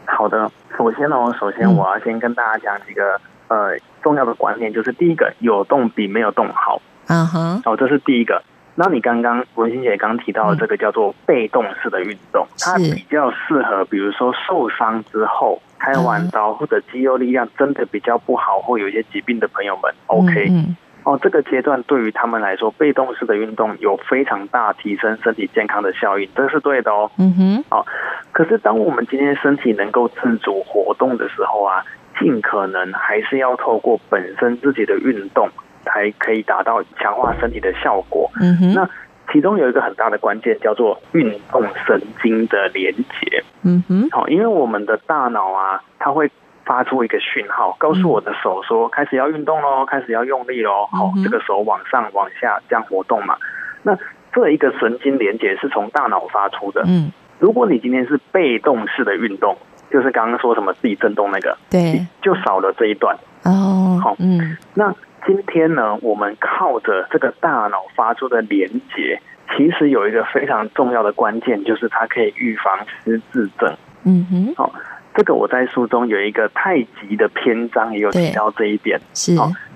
好的，首先呢，首先我要先跟大家讲几个呃重要的观念，就是第一个，有动比没有动好。嗯哼，哦，这是第一个。那你刚刚文心姐刚提到的这个叫做被动式的运动，它比较适合，比如说受伤之后开完刀或者肌肉力量真的比较不好或有一些疾病的朋友们，OK，哦，这个阶段对于他们来说，被动式的运动有非常大提升身体健康的效应，这是对的哦。嗯哼，好，可是当我们今天身体能够自主活动的时候啊，尽可能还是要透过本身自己的运动。才可以达到强化身体的效果。嗯哼，那其中有一个很大的关键叫做运动神经的连接。嗯哼，好，因为我们的大脑啊，它会发出一个讯号，告诉我的手说开始要运动喽，开始要用力喽。好，这个手往上往下这样活动嘛。那这一个神经连接是从大脑发出的。嗯，如果你今天是被动式的运动，就是刚刚说什么自己震动那个，对，就少了这一段。哦，好，嗯，那。今天呢，我们靠着这个大脑发出的连接，其实有一个非常重要的关键，就是它可以预防失智症。嗯哼，好，这个我在书中有一个太极的篇章也有提到这一点。是。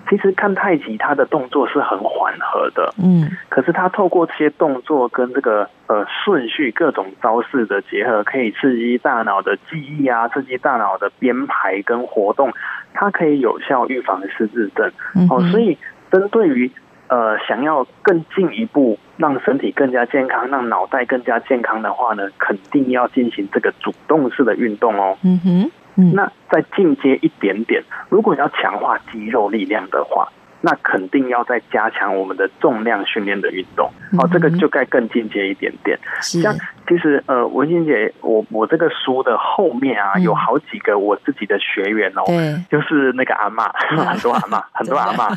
其实看太极，它的动作是很缓和的，嗯，可是它透过这些动作跟这个呃顺序各种招式的结合，可以刺激大脑的记忆啊，刺激大脑的编排跟活动，它可以有效预防失智症。哦，所以针对于呃想要更进一步让身体更加健康，让脑袋更加健康的话呢，肯定要进行这个主动式的运动哦。嗯哼。那再进阶一点点，如果要强化肌肉力量的话，那肯定要再加强我们的重量训练的运动。哦，这个就该更进阶一点点。像其实呃，文心姐，我我这个书的后面啊，有好几个我自己的学员哦，就是那个阿妈，很多阿妈，很多阿妈。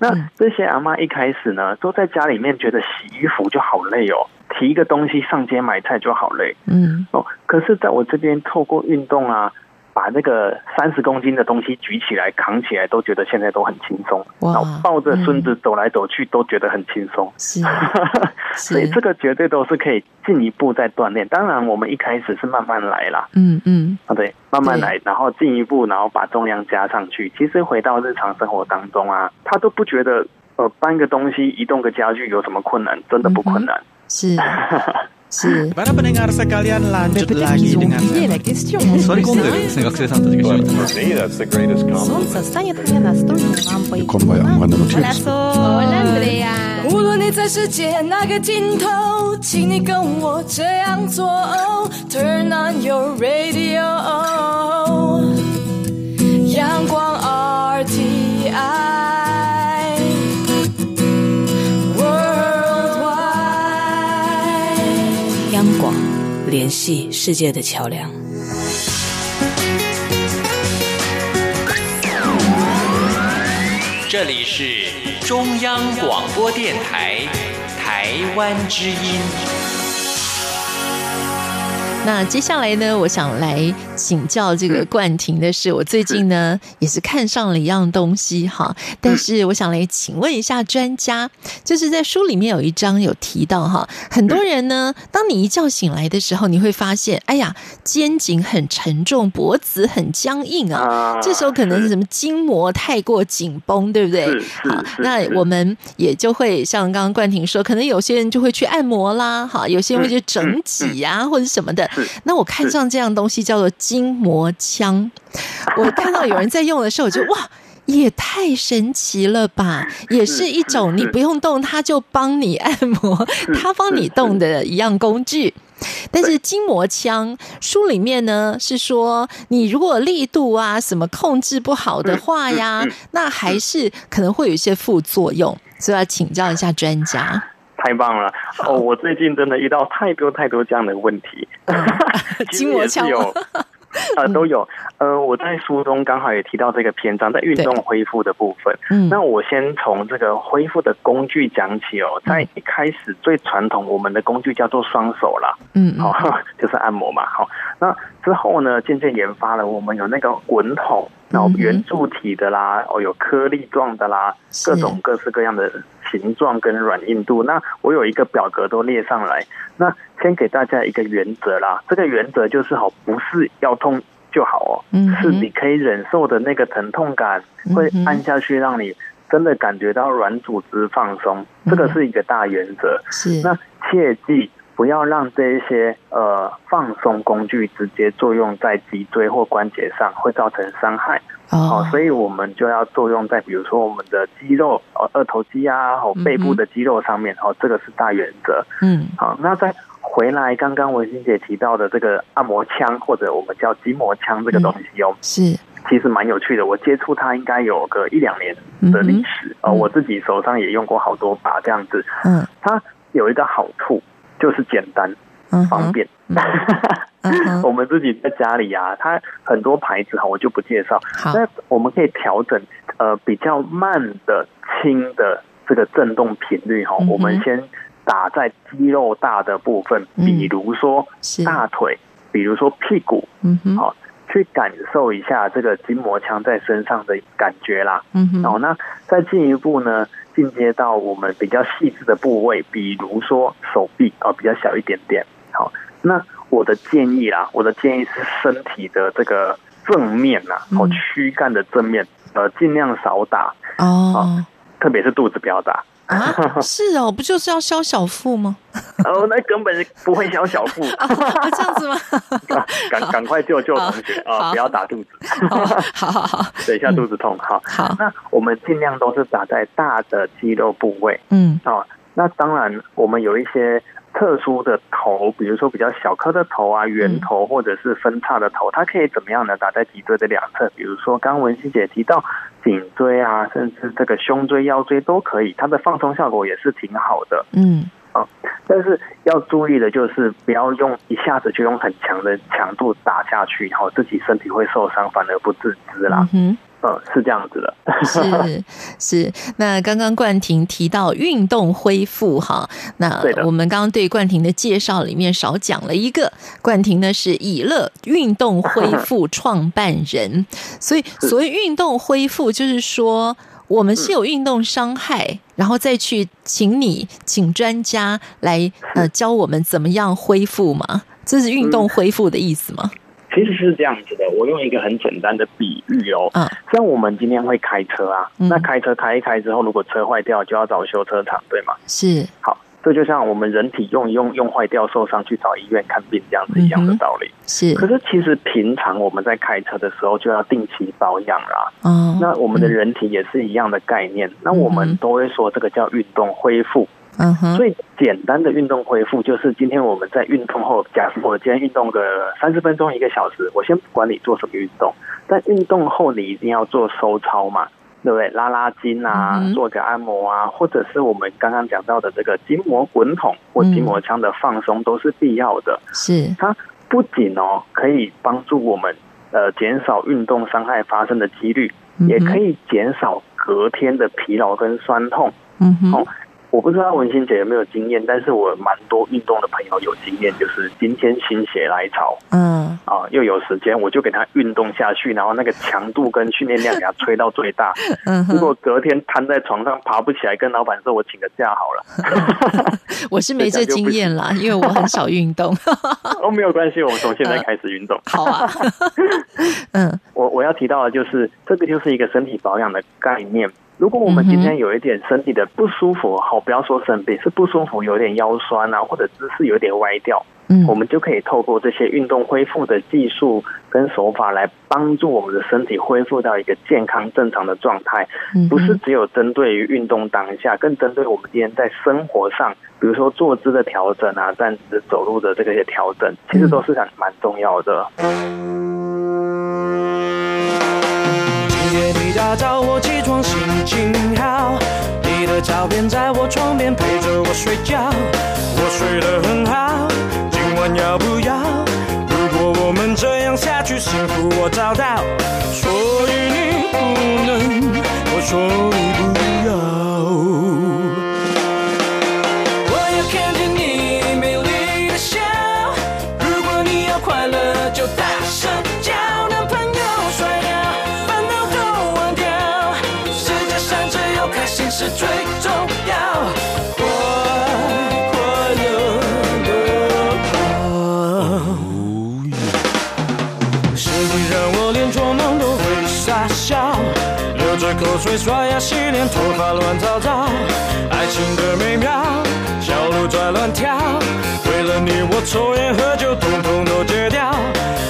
那这些阿妈一开始呢，都在家里面觉得洗衣服就好累哦。提一个东西上街买菜就好累，嗯哦，可是在我这边透过运动啊，把那个三十公斤的东西举起来扛起来，都觉得现在都很轻松。哇，然后抱着孙子走来走去都觉得很轻松。是，所以这个绝对都是可以进一步再锻炼。当然，我们一开始是慢慢来啦。嗯嗯，啊对，慢慢来，然后进一步，然后把重量加上去。其实回到日常生活当中啊，他都不觉得呃搬个东西、移动个家具有什么困难，真的不困难。是 是。Para pendengar sekalian lanjut lagi dengan Sorry, Hola, Andrea. 无论你在世界哪个尽头，请你跟我这样做。Turn on your radio，阳光 RTI。联系世界的桥梁。这里是中央广播电台台湾之音。那接下来呢，我想来请教这个冠廷的是，我最近呢也是看上了一样东西哈，但是我想来请问一下专家，就是在书里面有一章有提到哈，很多人呢，当你一觉醒来的时候，你会发现，哎呀，肩颈很沉重，脖子很僵硬啊，这时候可能是。什么筋膜太过紧绷，对不对？好，那我们也就会像刚刚冠廷说，可能有些人就会去按摩啦，哈，有些人会去整脊啊，或者什么的。那我看上这样东西叫做筋膜枪，我看到有人在用的时候，我就哇，也太神奇了吧！也是一种你不用动，它就帮你 按摩，它帮你动的一样工具。但是筋膜枪书里面呢是说，你如果力度啊什么控制不好的话呀，那还是可能会有一些副作用，所以要请教一下专家。太棒了哦！我最近真的遇到太多太多这样的问题，筋膜枪有。呃，都有。呃，我在书中刚好也提到这个篇章，在运动恢复的部分。嗯，那我先从这个恢复的工具讲起哦。在一开始最传统，我们的工具叫做双手啦。嗯，好，就是按摩嘛。好，那之后呢，渐渐研发了，我们有那个滚筒，然后圆柱体的啦，哦，有颗粒状的啦，各种各式各样的形状跟软硬度。那我有一个表格都列上来。那先给大家一个原则啦，这个原则就是好，不是要痛就好哦，嗯，是你可以忍受的那个疼痛感，会按下去让你真的感觉到软组织放松，这个是一个大原则。是，那切记不要让这一些呃放松工具直接作用在脊椎或关节上，会造成伤害。哦，所以我们就要作用在比如说我们的肌肉，哦，二头肌啊，哦，背部的肌肉上面，哦，这个是大原则。嗯，好，那再回来，刚刚文心姐提到的这个按摩枪，或者我们叫筋膜枪这个东西哦，是，其实蛮有趣的。我接触它应该有个一两年的历史，哦，我自己手上也用过好多把这样子。嗯，它有一个好处就是简单。方便，我们自己在家里啊，它很多牌子哈，我就不介绍。那我们可以调整呃比较慢的、轻的这个震动频率哈。我们先打在肌肉大的部分，比如说大腿，比如说屁股，嗯哼，好，去感受一下这个筋膜枪在身上的感觉啦。嗯哼，好，那再进一步呢，进阶到我们比较细致的部位，比如说手臂啊，比较小一点点。好，那我的建议啦，我的建议是身体的这个正面呐，哦，躯干的正面，呃，尽量少打。哦，特别是肚子不要打啊。是哦，不就是要消小腹吗？哦，那根本不会消小腹，这样子吗？赶赶快救救同学啊！不要打肚子，好好好，等一下肚子痛。好，好，那我们尽量都是打在大的肌肉部位。嗯，哦，那当然我们有一些。特殊的头，比如说比较小颗的头啊，圆头或者是分叉的头，它可以怎么样呢？打在脊椎的两侧，比如说刚文心姐提到颈椎啊，甚至这个胸椎、腰椎都可以，它的放松效果也是挺好的。嗯，啊，但是要注意的就是不要用一下子就用很强的强度打下去，然后自己身体会受伤，反而不自知啦。嗯嗯，是这样子的，是 是。那刚刚冠廷提到运动恢复哈，那我们刚刚对冠廷的介绍里面少讲了一个，冠廷呢是以乐运动恢复创办人，所以所谓运动恢复，就是说我们是有运动伤害，然后再去请你请专家来呃教我们怎么样恢复嘛？这是运动恢复的意思吗？其实是这样子的，我用一个很简单的比喻哦，像我们今天会开车啊，那开车开一开之后，如果车坏掉，就要找修车厂，对吗？是。好，这就像我们人体用一用用坏掉受伤去找医院看病这样子一样的道理。是。可是其实平常我们在开车的时候就要定期保养啦。哦。那我们的人体也是一样的概念，那我们都会说这个叫运动恢复。嗯哼，最简单的运动恢复就是今天我们在运动后，假设我今天运动个三十分钟一个小时，我先不管你做什么运动，但运动后你一定要做收操嘛，对不对？拉拉筋啊，做个按摩啊，或者是我们刚刚讲到的这个筋膜滚筒或筋膜枪的放松都是必要的。是，它不仅哦可以帮助我们呃减少运动伤害发生的几率。也可以减少隔天的疲劳跟酸痛。嗯哼。哦我不知道文心姐有没有经验，但是我蛮多运动的朋友有经验，就是今天心血来潮，嗯，啊，又有时间，我就给他运动下去，然后那个强度跟训练量给他吹到最大。嗯，如果隔天瘫在床上爬不起来，跟老板说我请个假好了。我是没这经验啦，因为我很少运动。哦，没有关系，我们从现在开始运动。好啊。嗯，我我要提到的就是这个就是一个身体保养的概念。如果我们今天有一点身体的不舒服，好，不要说生病，是不舒服，有点腰酸啊，或者姿势有点歪掉，嗯，我们就可以透过这些运动恢复的技术跟手法来帮助我们的身体恢复到一个健康正常的状态。不是只有针对于运动当下，更针对我们今天在生活上，比如说坐姿的调整啊，站姿、走路的这个些调整，其实都是蛮蛮重要的。大早我起床心情好，你的照片在我床边陪着我睡觉，我睡得很好，今晚要不要？如果我们这样下去，幸福我找到，所以你不能，我说水、刷牙、洗脸，头发乱糟糟，爱情的美妙，小鹿在乱跳。为了你，我抽烟喝酒，统统都戒掉。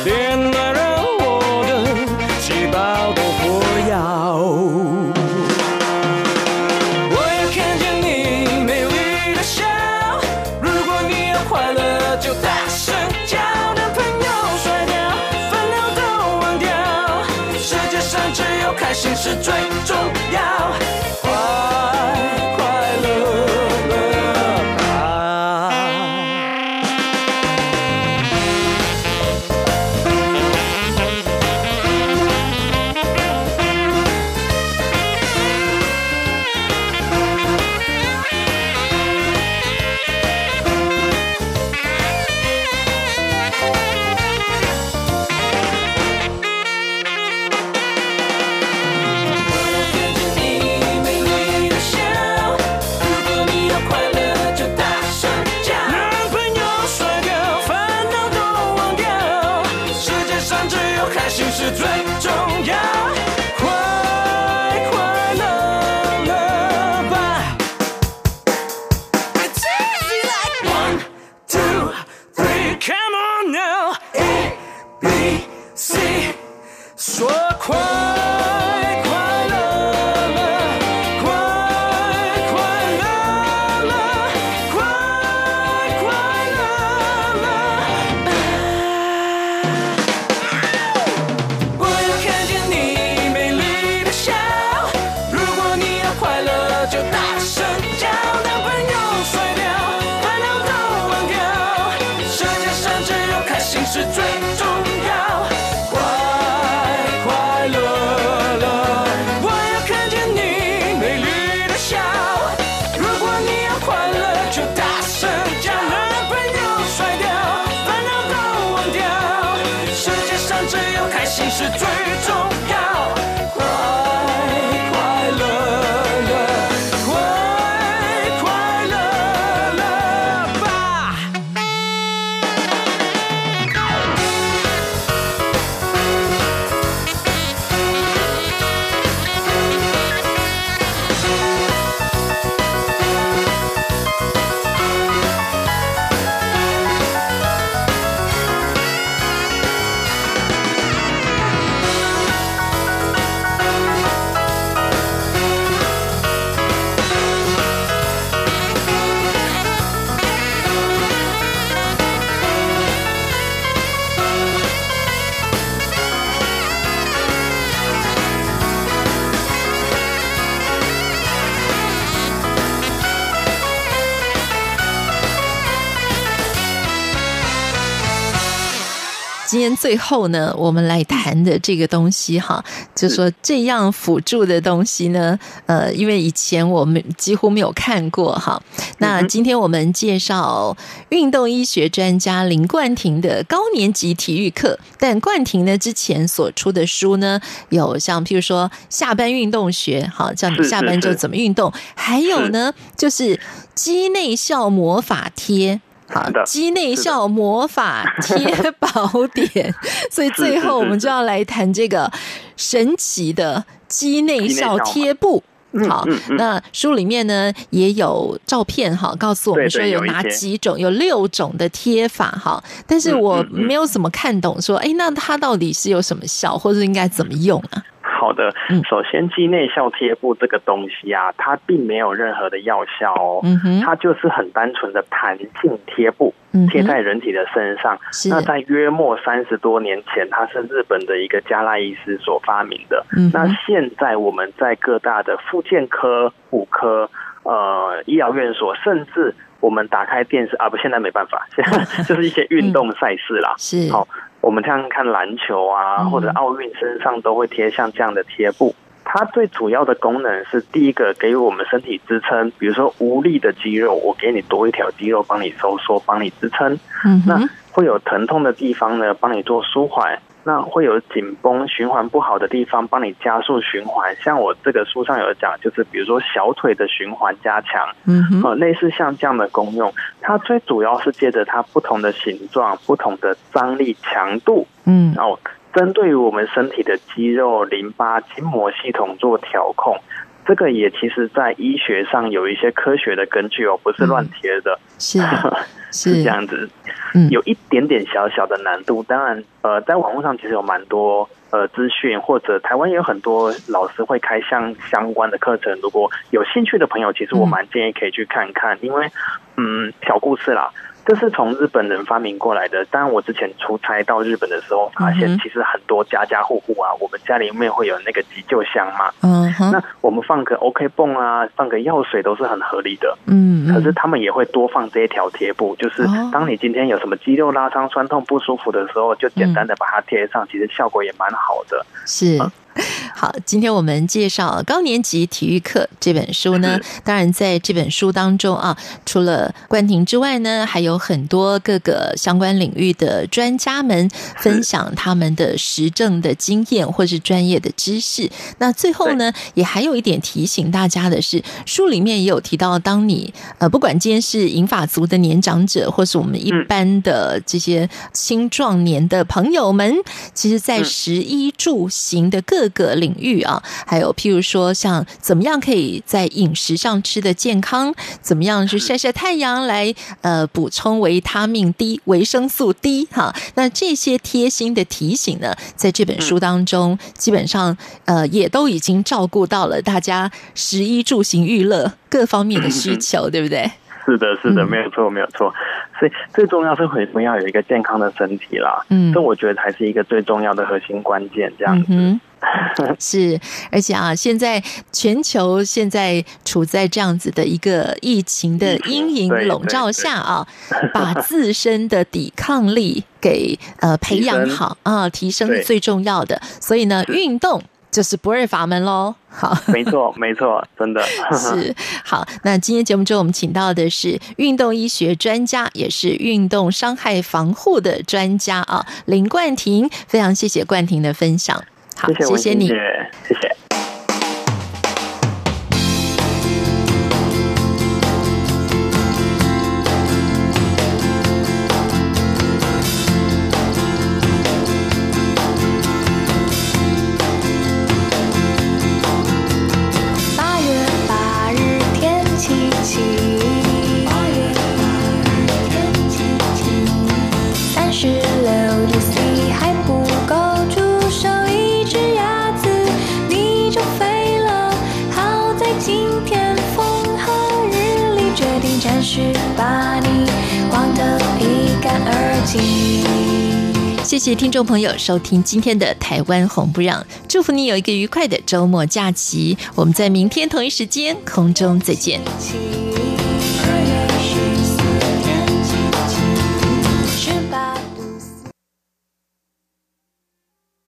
恋爱让我的细胞都火药。我要看见你美丽的笑，如果你要快乐，就大声叫。男朋友甩掉，烦恼都忘掉，世界上只有开心是最重。最后呢，我们来谈的这个东西哈，就是说这样辅助的东西呢，呃，因为以前我们几乎没有看过哈。那今天我们介绍运动医学专家林冠廷的高年级体育课，但冠廷呢之前所出的书呢，有像譬如说下班运动学，好，叫你下班就怎么运动，还有呢就是肌内效魔法贴。好的，肌内效魔法贴宝典，所以最后我们就要来谈这个神奇的肌内效贴布。好，那书里面呢也有照片哈，告诉我们说有哪几种，有六种的贴法哈。但是我没有怎么看懂，说哎，那它到底是有什么效，或者应该怎么用啊？好的，首先肌内效贴布这个东西啊，它并没有任何的药效哦，它就是很单纯的弹性贴布，贴在人体的身上。那在约莫三十多年前，它是日本的一个加拉医师所发明的。那现在我们在各大的复健科、骨科、呃医疗院所，甚至我们打开电视啊，不，现在没办法，现在 就是一些运动赛事啦。是好。我们像看篮球啊，或者奥运身上都会贴像这样的贴布。它最主要的功能是第一个，给予我们身体支撑。比如说无力的肌肉，我给你多一条肌肉帮你收缩，帮你支撑。嗯，那会有疼痛的地方呢，帮你做舒缓。那会有紧绷、循环不好的地方，帮你加速循环。像我这个书上有讲，就是比如说小腿的循环加强，嗯，呃，类似像这样的功用。它最主要是借着它不同的形状、不同的张力强度，嗯，然后针对于我们身体的肌肉、淋巴、筋膜系统做调控。这个也其实，在医学上有一些科学的根据哦，不是乱贴的，嗯、是 是，是这样子，有一点点小小的难度。当然，呃，在网络上其实有蛮多呃资讯，或者台湾也有很多老师会开相相关的课程。如果有兴趣的朋友，其实我蛮建议可以去看看，因为嗯，小故事啦。这是从日本人发明过来的。当然，我之前出差到日本的时候，发现其实很多家家户户啊，我们家里面会有那个急救箱嘛。嗯，那我们放个 OK 泵啊，放个药水都是很合理的。嗯，可是他们也会多放这一条贴布，就是当你今天有什么肌肉拉伤、酸痛不舒服的时候，就简单的把它贴上，其实效果也蛮好的。是。好，今天我们介绍高年级体育课这本书呢。当然，在这本书当中啊，除了冠廷之外呢，还有很多各个相关领域的专家们分享他们的实证的经验或是专业的知识。那最后呢，也还有一点提醒大家的是，书里面也有提到，当你呃，不管今天是银发族的年长者，或是我们一般的这些青壮年的朋友们，其实，在食衣住行的各个领域啊，还有譬如说，像怎么样可以在饮食上吃的健康，怎么样去晒晒太阳来呃补充维他命 D、维生素 D 哈。那这些贴心的提醒呢，在这本书当中，基本上呃也都已经照顾到了大家食衣住行娱乐各方面的需求，对不对？是的，是的，没有错，没有错。所以最重要是我们要有一个健康的身体啦。嗯，这我觉得才是一个最重要的核心关键。这样子。嗯 是，而且啊，现在全球现在处在这样子的一个疫情的阴影笼罩下啊，把自身的抵抗力给呃培养好啊，提升是最重要的。所以呢，运动就是不二法门喽。好，没错，没错，真的 是好。那今天节目中我们请到的是运动医学专家，也是运动伤害防护的专家啊，林冠廷。非常谢谢冠廷的分享。好，谢谢，你，谢谢。谢谢谢听众朋友收听今天的台湾红不让，祝福你有一个愉快的周末假期。我们在明天同一时间空中再见。